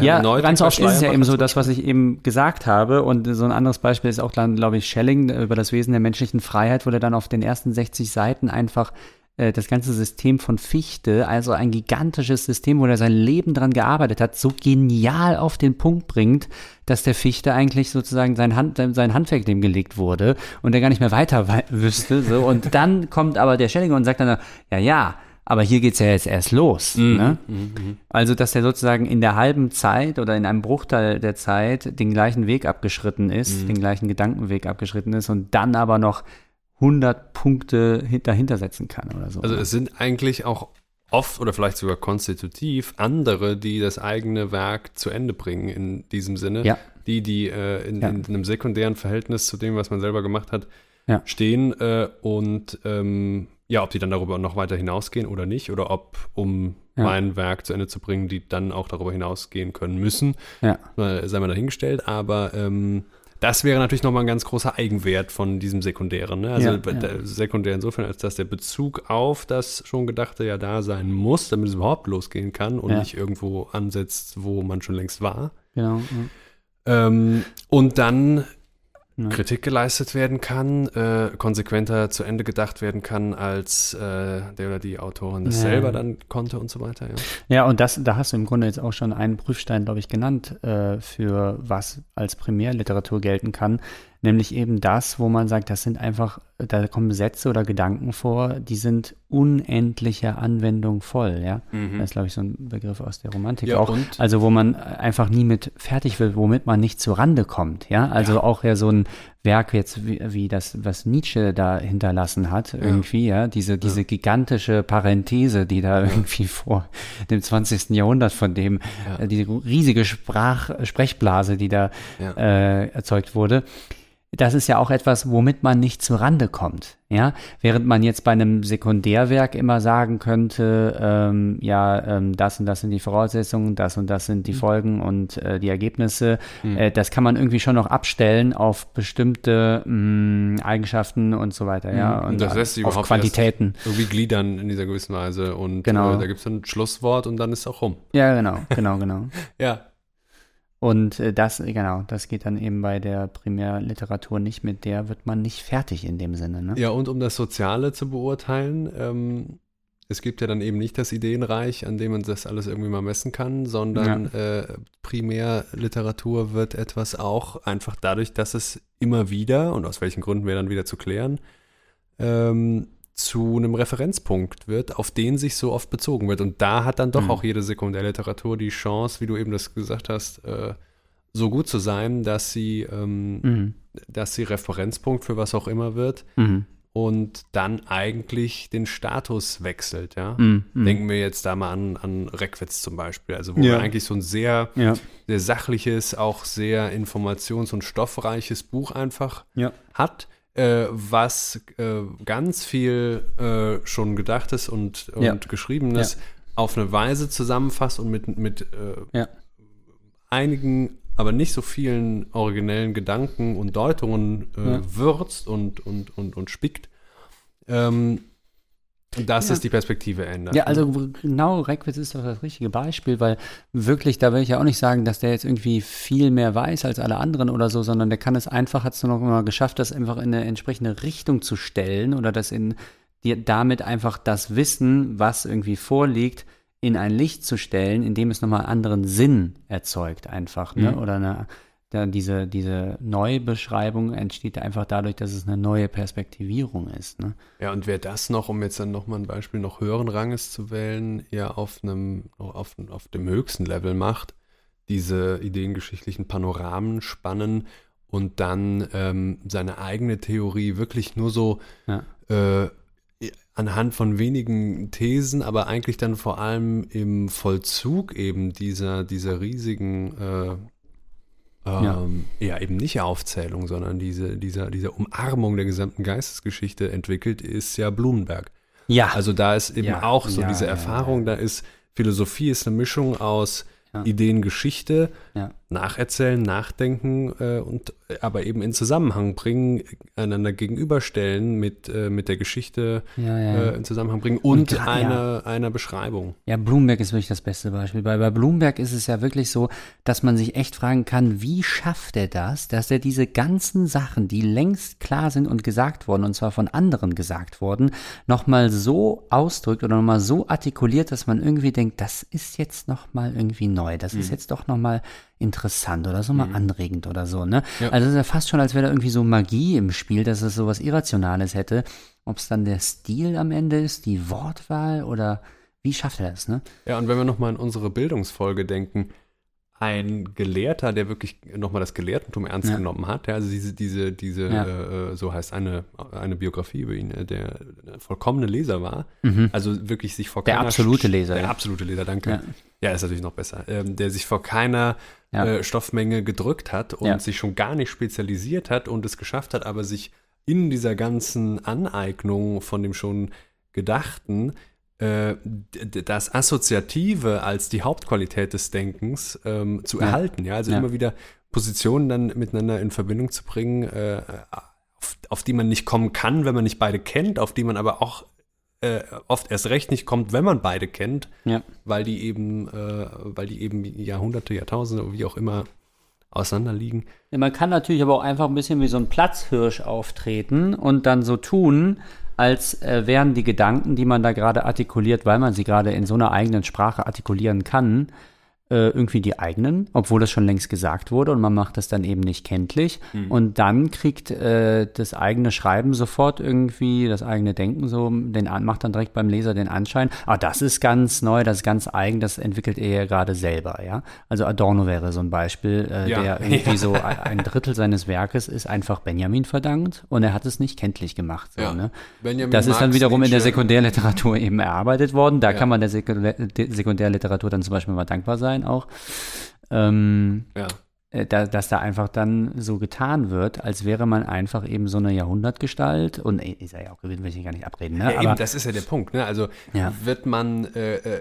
ja, ganz oft ist es ja eben so, das, was ich eben gesagt habe. Und so ein anderes Beispiel ist auch dann, glaube ich, Schelling über das Wesen der menschlichen Freiheit, wo er dann auf den ersten 60 Seiten einfach äh, das ganze System von Fichte, also ein gigantisches System, wo er sein Leben dran gearbeitet hat, so genial auf den Punkt bringt, dass der Fichte eigentlich sozusagen sein, Hand, sein Handwerk dem gelegt wurde und er gar nicht mehr weiter wüsste. So. Und dann kommt aber der Schellinger und sagt dann, ja, ja, aber hier geht es ja jetzt erst los. Mhm. Ne? Mhm, mhm. Also, dass er sozusagen in der halben Zeit oder in einem Bruchteil der Zeit den gleichen Weg abgeschritten ist, mhm. den gleichen Gedankenweg abgeschritten ist und dann aber noch 100 Punkte dahinter setzen kann oder so.
Also es sind eigentlich auch oft oder vielleicht sogar konstitutiv andere, die das eigene Werk zu Ende bringen in diesem Sinne. Ja. Die, die äh, in, ja. in, einem sekundären Verhältnis zu dem, was man selber gemacht hat, ja. stehen äh, und ähm, ja, ob die dann darüber noch weiter hinausgehen oder nicht oder ob, um mein Werk zu Ende zu bringen, die dann auch darüber hinausgehen können müssen, sei mal dahingestellt, aber ähm, das wäre natürlich nochmal ein ganz großer Eigenwert von diesem Sekundären. Ne? Also ja, ja. sekundär insofern, als dass der Bezug auf das schon Gedachte ja da sein muss, damit es überhaupt losgehen kann und ja. nicht irgendwo ansetzt, wo man schon längst war. Genau. Ähm, und dann. Kritik geleistet werden kann, äh, konsequenter zu Ende gedacht werden kann, als äh, der oder die Autorin das ja. selber dann konnte und so weiter.
Ja, ja und das, da hast du im Grunde jetzt auch schon einen Prüfstein, glaube ich, genannt, äh, für was als Primärliteratur gelten kann. Nämlich eben das, wo man sagt, das sind einfach, da kommen Sätze oder Gedanken vor, die sind unendlicher Anwendung voll, ja. Mhm. Das ist, glaube ich, so ein Begriff aus der Romantik ja, auch. Und? Also, wo man einfach nie mit fertig will, womit man nicht zu Rande kommt, ja. Also ja. auch ja so ein Werk jetzt wie, wie das, was Nietzsche da hinterlassen hat, irgendwie, ja, diese, diese gigantische Parenthese, die da irgendwie vor dem 20. Jahrhundert von dem, äh, diese riesige Sprach, Sprechblase, die da äh, erzeugt wurde das ist ja auch etwas, womit man nicht zu Rande kommt. Ja, während man jetzt bei einem Sekundärwerk immer sagen könnte, ähm, ja, ähm, das und das sind die Voraussetzungen, das und das sind die mhm. Folgen und äh, die Ergebnisse. Mhm. Äh, das kann man irgendwie schon noch abstellen auf bestimmte mh, mm, Eigenschaften und so weiter. Ja,
und, und das lässt sich auf Quantitäten. Irgendwie gliedern in dieser gewissen Weise und genau. äh, da gibt es ein Schlusswort und dann ist es auch rum.
Ja, genau, genau, genau.
ja,
und äh, das, genau, das geht dann eben bei der Primärliteratur nicht, mit der wird man nicht fertig in dem Sinne. Ne?
Ja, und um das Soziale zu beurteilen, ähm, es gibt ja dann eben nicht das Ideenreich, an dem man das alles irgendwie mal messen kann, sondern ja. äh, Primärliteratur wird etwas auch einfach dadurch, dass es immer wieder, und aus welchen Gründen wäre dann wieder zu klären, ähm, zu einem Referenzpunkt wird, auf den sich so oft bezogen wird. Und da hat dann doch mhm. auch jede Sekundärliteratur die Chance, wie du eben das gesagt hast, äh, so gut zu sein, dass sie, ähm, mhm. dass sie Referenzpunkt für was auch immer wird mhm. und dann eigentlich den Status wechselt. Ja? Mhm. Mhm. Denken wir jetzt da mal an, an Reckwitz zum Beispiel, also wo ja. man eigentlich so ein sehr, ja. sehr sachliches, auch sehr informations- und stoffreiches Buch einfach ja. hat äh, was äh, ganz viel äh, schon gedachtes und, und ja. geschriebenes ja. auf eine Weise zusammenfasst und mit, mit äh, ja. einigen, aber nicht so vielen originellen Gedanken und Deutungen äh, würzt und, und, und, und spickt. Ähm, dass ja. es die Perspektive ändert.
Ja, also genau, Reckwitz ist doch das richtige Beispiel, weil wirklich, da will ich ja auch nicht sagen, dass der jetzt irgendwie viel mehr weiß als alle anderen oder so, sondern der kann es einfach, hat es nur noch mal geschafft, das einfach in eine entsprechende Richtung zu stellen oder das in die, damit einfach das Wissen, was irgendwie vorliegt, in ein Licht zu stellen, indem es nochmal einen anderen Sinn erzeugt einfach, ne? Mhm. Oder eine da diese, diese Neubeschreibung entsteht einfach dadurch, dass es eine neue Perspektivierung ist. Ne?
Ja, und wer das noch, um jetzt dann nochmal ein Beispiel noch höheren Ranges zu wählen, ja auf einem, auf, auf dem höchsten Level macht, diese ideengeschichtlichen Panoramen spannen und dann ähm, seine eigene Theorie wirklich nur so ja. äh, anhand von wenigen Thesen, aber eigentlich dann vor allem im Vollzug eben dieser, dieser riesigen, äh, ähm, ja. ja. eben nicht Aufzählung, sondern diese, dieser, diese Umarmung der gesamten Geistesgeschichte entwickelt, ist ja Blumenberg. Ja. Also da ist eben ja. auch so ja, diese Erfahrung, da ist Philosophie ist eine Mischung aus. Ideen, Geschichte, ja. Nacherzählen, nachdenken äh, und äh, aber eben in Zusammenhang bringen, einander gegenüberstellen mit, äh, mit der Geschichte ja, äh, in Zusammenhang bringen und, und einer, einer Beschreibung.
Ja, Bloomberg ist wirklich das beste Beispiel. Bei, bei Bloomberg ist es ja wirklich so, dass man sich echt fragen kann, wie schafft er das, dass er diese ganzen Sachen, die längst klar sind und gesagt worden, und zwar von anderen gesagt worden, nochmal so ausdrückt oder nochmal so artikuliert, dass man irgendwie denkt, das ist jetzt nochmal irgendwie neu neu. Das mhm. ist jetzt doch nochmal interessant oder so mal mhm. anregend oder so, ne? Ja. Also es ist ja fast schon, als wäre da irgendwie so Magie im Spiel, dass es so was Irrationales hätte. Ob es dann der Stil am Ende ist, die Wortwahl oder wie schafft er das, ne?
Ja, und wenn wir nochmal an unsere Bildungsfolge denken, ein Gelehrter, der wirklich nochmal das Gelehrtentum ernst ja. genommen hat. Ja, also diese, diese, diese, ja. äh, so heißt eine, eine Biografie über ihn, äh, der vollkommene Leser war. Mhm. Also wirklich sich vor
der keiner. Der absolute Leser.
Der
ja.
absolute Leser, danke. Ja. ist natürlich noch besser. Ähm, der sich vor keiner äh, Stoffmenge gedrückt hat und sich schon gar nicht spezialisiert hat und es geschafft hat, aber sich in dieser ganzen Aneignung von dem schon Gedachten das Assoziative als die Hauptqualität des Denkens ähm, zu ja. erhalten. Ja, also ja. immer wieder Positionen dann miteinander in Verbindung zu bringen, äh, auf, auf, die man nicht kommen kann, wenn man nicht beide kennt, auf die man aber auch äh, oft erst recht nicht kommt, wenn man beide kennt, ja. weil die eben, äh, weil die eben Jahrhunderte, Jahrtausende, wie auch immer auseinanderliegen.
Ja, man kann natürlich aber auch einfach ein bisschen wie so ein Platzhirsch auftreten und dann so tun, als äh, wären die Gedanken, die man da gerade artikuliert, weil man sie gerade in so einer eigenen Sprache artikulieren kann, irgendwie die eigenen, obwohl das schon längst gesagt wurde und man macht das dann eben nicht kenntlich. Mhm. Und dann kriegt äh, das eigene Schreiben sofort irgendwie, das eigene Denken so, den macht dann direkt beim Leser den Anschein, ah, das ist ganz neu, das ist ganz eigen, das entwickelt er ja gerade selber, ja. Also Adorno wäre so ein Beispiel, äh, ja. der irgendwie ja. so ein Drittel seines Werkes ist einfach Benjamin verdankt und er hat es nicht kenntlich gemacht. So, ja. ne? das ist dann wiederum in der Sekundärliteratur eben erarbeitet worden. Da kann man der Sekundärliteratur dann zum Beispiel mal dankbar sein sein auch. Ähm, ja. Äh, da, dass da einfach dann so getan wird, als wäre man einfach eben so eine Jahrhundertgestalt und ey, ist ja auch gewinnt, will ich gar nicht abreden. Ne?
Ja, Aber, eben, das ist ja der Punkt. Ne? Also ja. wird man, äh, äh,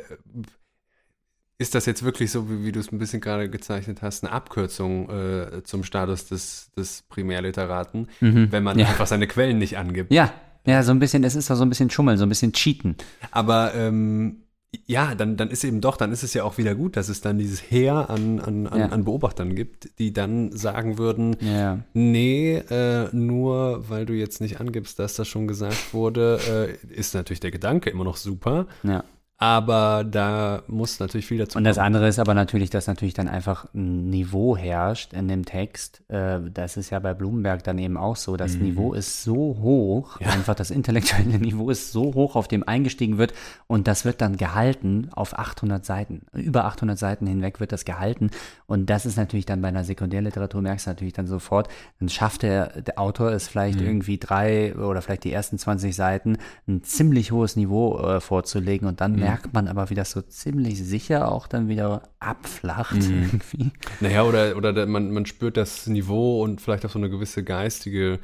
ist das jetzt wirklich so, wie, wie du es ein bisschen gerade gezeichnet hast, eine Abkürzung äh, zum Status des, des Primärliteraten, mhm. wenn man ja. einfach seine Quellen nicht angibt?
Ja, ja, so ein bisschen, es ist doch so ein bisschen Schummeln, so ein bisschen Cheaten.
Aber ähm, ja, dann, dann ist eben doch, dann ist es ja auch wieder gut, dass es dann dieses Heer an, an, an, ja. an Beobachtern gibt, die dann sagen würden, ja. nee, äh, nur weil du jetzt nicht angibst, dass das schon gesagt wurde, äh, ist natürlich der Gedanke immer noch super. Ja. Aber da muss natürlich viel dazu
Und das kommen. andere ist aber natürlich, dass natürlich dann einfach ein Niveau herrscht in dem Text. Äh, das ist ja bei Blumenberg dann eben auch so. Das mhm. Niveau ist so hoch, ja. einfach das intellektuelle Niveau ist so hoch, auf dem eingestiegen wird. Und das wird dann gehalten auf 800 Seiten. Über 800 Seiten hinweg wird das gehalten. Und das ist natürlich dann bei einer Sekundärliteratur, merkst du natürlich dann sofort, dann schafft der, der Autor es vielleicht mhm. irgendwie drei oder vielleicht die ersten 20 Seiten ein ziemlich hohes Niveau äh, vorzulegen und dann mhm merkt man aber, wie das so ziemlich sicher auch dann wieder abflacht mhm. irgendwie.
Naja, oder, oder man, man spürt das Niveau und vielleicht auch so eine gewisse geistige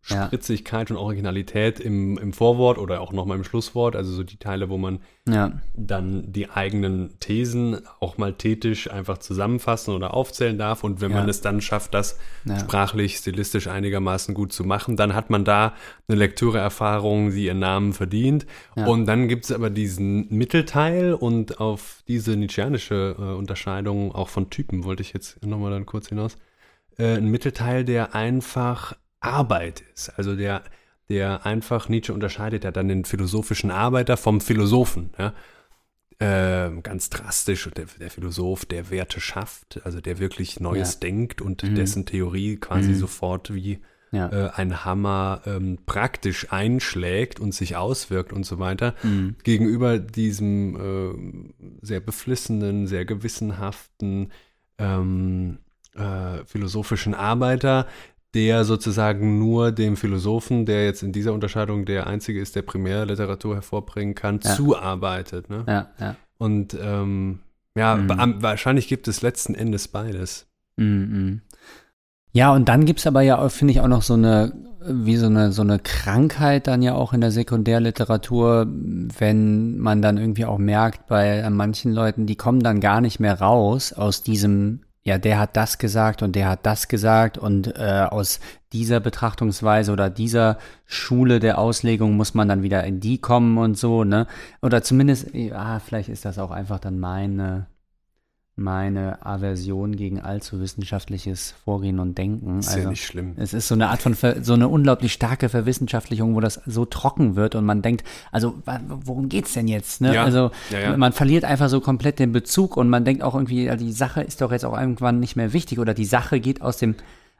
Spritzigkeit ja. und Originalität im, im Vorwort oder auch nochmal im Schlusswort, also so die Teile, wo man ja. dann die eigenen Thesen auch mal tätisch einfach zusammenfassen oder aufzählen darf. Und wenn ja. man es dann schafft, das sprachlich, stilistisch einigermaßen gut zu machen, dann hat man da eine Lektüreerfahrung, die ihren Namen verdient. Und dann gibt es aber diesen Mittelteil und auf diese nietzscheanische äh, Unterscheidung auch von Typen wollte ich jetzt nochmal dann kurz hinaus. Äh, ein Mittelteil, der einfach Arbeit ist. Also der, der einfach, Nietzsche unterscheidet ja dann den philosophischen Arbeiter vom Philosophen. Ja? Äh, ganz drastisch, der, der, Philosoph, der Werte schafft, also der wirklich Neues ja. denkt und mhm. dessen Theorie quasi mhm. sofort wie ja. äh, ein Hammer ähm, praktisch einschlägt und sich auswirkt und so weiter, mhm. gegenüber diesem äh, sehr beflissenen, sehr gewissenhaften ähm, äh, philosophischen Arbeiter, der sozusagen nur dem Philosophen, der jetzt in dieser Unterscheidung der einzige ist, der Primärliteratur hervorbringen kann,
Ja.
zuarbeitet. Ne?
Ja, ja.
Und ähm, ja,
Mhm.
wahrscheinlich gibt es letzten Endes beides.
Mhm. Ja, und dann gibt's aber ja, finde ich, auch noch so eine, wie so eine, so eine Krankheit dann ja auch in der Sekundärliteratur, wenn man dann irgendwie auch merkt, bei manchen Leuten, die kommen dann gar nicht mehr raus aus diesem, ja, der hat das gesagt und der hat das gesagt und äh, aus dieser Betrachtungsweise oder dieser Schule der Auslegung muss man dann wieder in die kommen und so, ne? Oder zumindest, ja, vielleicht ist das auch einfach dann meine, meine Aversion gegen allzu wissenschaftliches Vorgehen und Denken.
Ist
also,
ja nicht schlimm.
es ist so eine Art von, Ver so eine unglaublich starke Verwissenschaftlichung, wo das so trocken wird und man denkt, also worum geht's denn jetzt? Ne?
Ja,
Also
ja, ja.
man verliert einfach so komplett den Bezug und man denkt auch irgendwie, die Sache ist doch jetzt auch irgendwann nicht mehr wichtig oder die Sache geht aus dem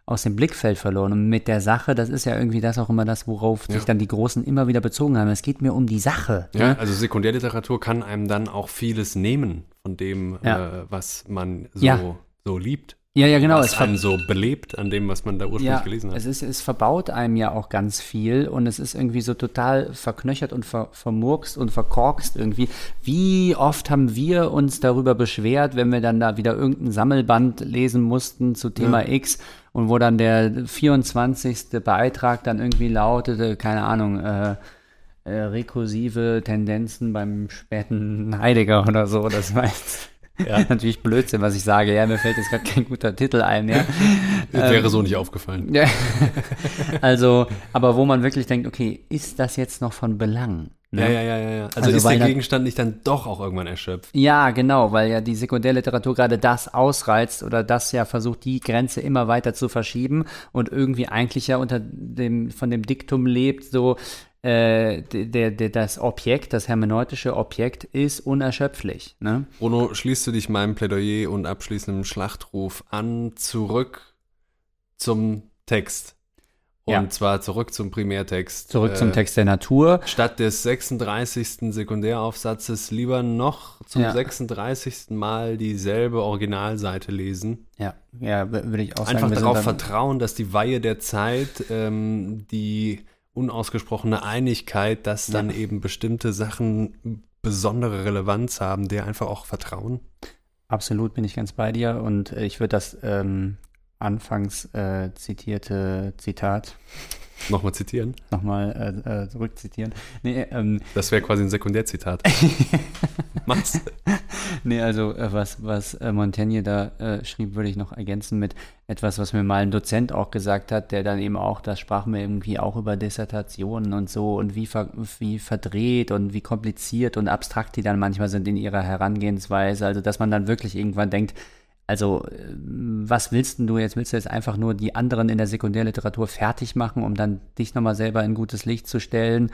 aus dem Blickfeld verloren. Und mit der Sache, das ist ja irgendwie das auch immer das, worauf sich dann die Großen immer wieder bezogen haben. Es geht mir um die Sache.
Ja,
ne?
also Sekundärliteratur kann einem dann auch vieles nehmen von dem,
Ja.
äh, was man so,
Ja.
so liebt.
Ja, ja, genau.
was
Es ver
einen so belebt an dem, was man da ursprünglich
ja,
gelesen hat.
es ist, es verbaut einem ja auch ganz viel und es ist irgendwie so total verknöchert und ver, vermurkst und verkorkst irgendwie. Wie oft haben wir uns darüber beschwert, wenn wir dann da wieder irgendein Sammelband lesen mussten zu Thema X und wo dann der 24. Beitrag dann irgendwie lautete, keine Ahnung, äh, äh, rekursive Tendenzen beim späten Heidegger oder so, das war jetzt natürlich Blödsinn, was ich sage. Ja, mir fällt jetzt gerade kein guter Titel ein, ja.
Wäre so nicht aufgefallen.
Ja. also, aber wo man wirklich denkt, okay, ist das jetzt noch von Belang? Ne?
Ja, ja, ja, ja. Also,
Also
ist der Gegenstand nicht dann doch auch irgendwann erschöpft?
Ja, genau, weil ja die Sekundärliteratur gerade das ausreizt oder das ja versucht, die Grenze immer weiter zu verschieben und irgendwie eigentlich ja unter dem, von dem Diktum lebt, so, äh, der, der, das Objekt, das hermeneutische Objekt ist unerschöpflich, ne?
Bruno, schließt du dich meinem Plädoyer und abschließendem Schlachtruf an, zurück zum Text. Und
Ja.
zwar zurück zum Primärtext.
Zurück zum
Äh,
Text der Natur.
Statt des 36. Sekundäraufsatzes lieber noch zum
Ja.
36. Mal dieselbe Originalseite lesen.
Ja, ja, würde ich auch sagen.
Einfach
wir sind
darauf vertrauen, dass die Weihe der Zeit, ähm, die unausgesprochene Einigkeit, dass dann eben bestimmte Sachen besondere Relevanz haben, der einfach auch vertrauen.
Absolut bin ich ganz bei dir und äh, ich würde das ähm, anfangs äh, zitierte Zitat
Nochmal zitieren.
nochmal äh, äh, zurückzitieren. Nee, ähm,
Das wäre quasi ein Sekundärzitat. Mach's.
nee also äh, was, was äh, Montaigne da äh, schrieb, würde ich noch ergänzen mit etwas, was mir mal ein Dozent auch gesagt hat, der dann eben auch, das sprach mir irgendwie auch über Dissertationen und so und wie, ver, wie verdreht und wie kompliziert und abstrakt die dann manchmal sind in ihrer Herangehensweise. Also dass man dann wirklich irgendwann denkt, Also, äh, was willst denn du jetzt? Willst du jetzt einfach nur die anderen in der Sekundärliteratur fertig machen, um dann dich nochmal selber in gutes Licht zu stellen?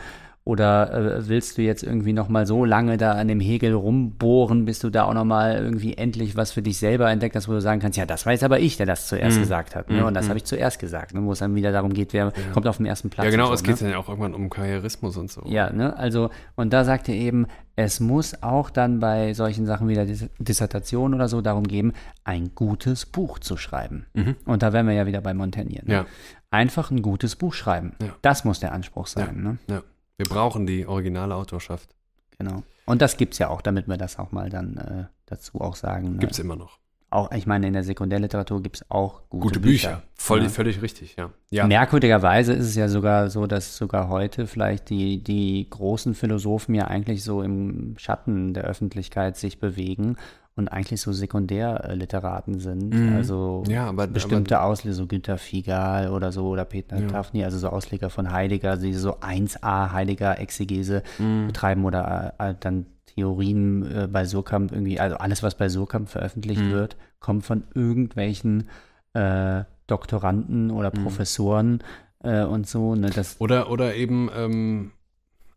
Oder äh, willst du jetzt irgendwie nochmal so lange da an dem Hegel rumbohren, bis du da auch nochmal irgendwie endlich was für dich selber entdeckt hast, wo du sagen kannst, ja, das war jetzt aber ich, der das zuerst gesagt hat. Ne? Und das habe ich zuerst gesagt, ne? wo es dann wieder darum geht, wer kommt auf den ersten Platz.
Ja, genau,
und
es
so,
geht
ne?
ja auch irgendwann um Karrierismus und so.
Ja, ne, also, und da sagt er eben, es muss auch dann bei solchen Sachen wie der Dis Dissertation oder so darum gehen, ein gutes Buch zu schreiben. Und da wären wir ja wieder bei Montaigne. Ne?
Ja.
Einfach ein gutes Buch schreiben.
Ja.
Das muss der Anspruch sein. Ne?
Ja. Wir brauchen die originale Autorschaft.
Genau. Und das gibt's ja auch, damit wir das auch mal dann äh, dazu auch sagen. Ne?
Gibt's immer noch.
Auch, ich meine, in der Sekundärliteratur gibt's auch gute,
Gute Bücher. Voll,
Ja.
Völlig richtig, ja. Ja,
Merkwürdigerweise ist es ja sogar so, dass sogar heute vielleicht die, die großen Philosophen ja eigentlich so im Schatten der Öffentlichkeit sich bewegen und eigentlich so Sekundärliteraten sind.
Mhm.
Also
Ja, aber-
bestimmte Ausleger, so Günter Figal oder so oder Peter
Ja.
Tafni, also so Ausleger von Heidegger, die so 1a Heidegger-Exegese
Mhm.
betreiben oder äh, dann Theorien äh, bei Surkamp irgendwie, also alles, was bei Surkamp veröffentlicht
Mhm.
wird, kommt von irgendwelchen äh, Doktoranden oder
Mhm.
Professoren äh, und so. Ne, das,
Oder, oder eben ähm,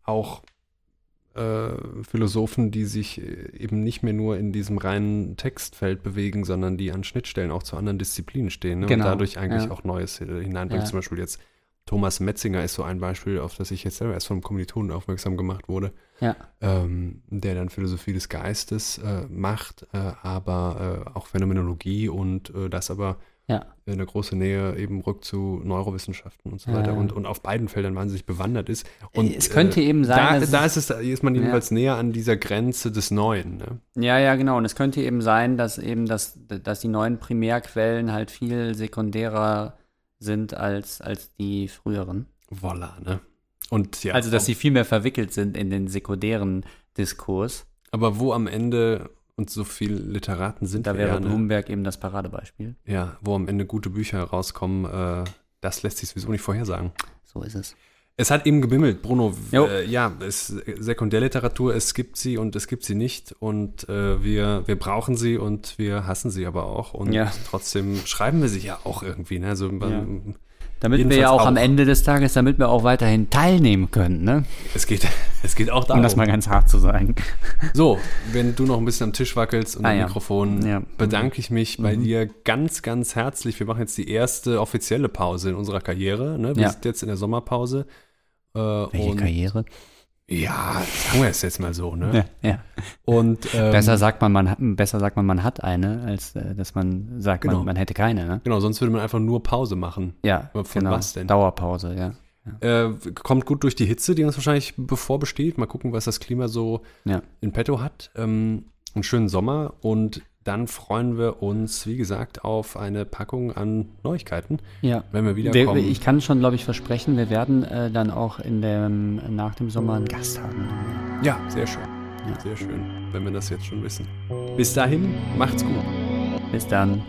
auch äh, Philosophen, die sich äh, eben nicht mehr nur in diesem reinen Textfeld bewegen, sondern die an Schnittstellen auch zu anderen Disziplinen stehen ne?
Genau,
und dadurch eigentlich
ja.
auch Neues hineinbringen.
Ja.
Zum Beispiel jetzt Thomas Metzinger ist so ein Beispiel, auf das ich jetzt selber erst vom Kommilitonen aufmerksam gemacht wurde,
ja,
ähm, der dann Philosophie des Geistes äh, macht, äh, aber äh, auch Phänomenologie und das aber
Ja.
eine große Nähe eben rückt zu Neurowissenschaften und so
Ja,
weiter
ja.
und, und auf beiden Feldern wahnsinnig bewandert ist. Und,
Es könnte eben sein,
da,
dass
da ist es, ist man jedenfalls näher an dieser Grenze des Neuen. Ne?
Ja, ja, genau. Und es könnte eben sein, dass eben das, dass die neuen Primärquellen halt viel sekundärer sind als, als die früheren.
Voila, ne? Und ja,
also, dass sie viel mehr verwickelt sind in den sekundären Diskurs.
aber wo am Ende und so viele Literaten sind
Da wäre
ja, ne?
Bloomberg eben das Paradebeispiel.
ja, wo am Ende gute Bücher rauskommen, äh, das lässt sich sowieso nicht vorhersagen.
So ist es.
Es hat eben gebimmelt, Bruno. Äh, ja, es Sekundärliteratur, es gibt sie und es gibt sie nicht und äh, wir, wir brauchen sie und wir hassen sie aber auch und
Ja.
trotzdem schreiben wir sie ja auch irgendwie. Ne? Also man,
Damit wir ja
Jedenfalls
auch, am
auch.
Ende des Tages, damit wir auch weiterhin teilnehmen können, ne?
es geht, es geht auch darum.
Um das mal ganz hart zu sagen.
So, wenn du noch ein bisschen am Tisch wackelst und
Ah,
am
ja.
Mikrofon,
Ja. Mhm.
bedanke ich mich bei dir ganz, ganz herzlich. Wir machen jetzt die erste offizielle Pause in unserer Karriere. Ne? Wir
Ja.
sind jetzt in der Sommerpause. Äh,
Welche Karriere?
Ja, sagen wir es jetzt mal so. Ne?
Ja, ja.
Und ähm,
Besser sagt man, man hat, besser sagt man, man hat eine, als äh, dass man sagt,
Genau.
man, man hätte keine, ne?
Genau, sonst würde man einfach nur Pause machen.
Ja,
von
genau.
was denn?
Dauerpause, ja.
Äh, kommt gut durch die Hitze, die uns wahrscheinlich bevorbesteht. Mal gucken, was das Klima so
Ja.
in petto hat. Ähm, einen schönen Sommer und dann freuen wir uns, wie gesagt, auf eine Packung an Neuigkeiten,
Ja.
wenn wir
Wir,
wiederkommen.
ich kann schon, glaube ich, versprechen, wir werden äh, dann auch in dem, nach dem Sommer einen Gast haben.
ja, sehr schön.
Ja.
Sehr schön, wenn wir das jetzt schon wissen. Bis dahin, macht's gut.
Bis dann.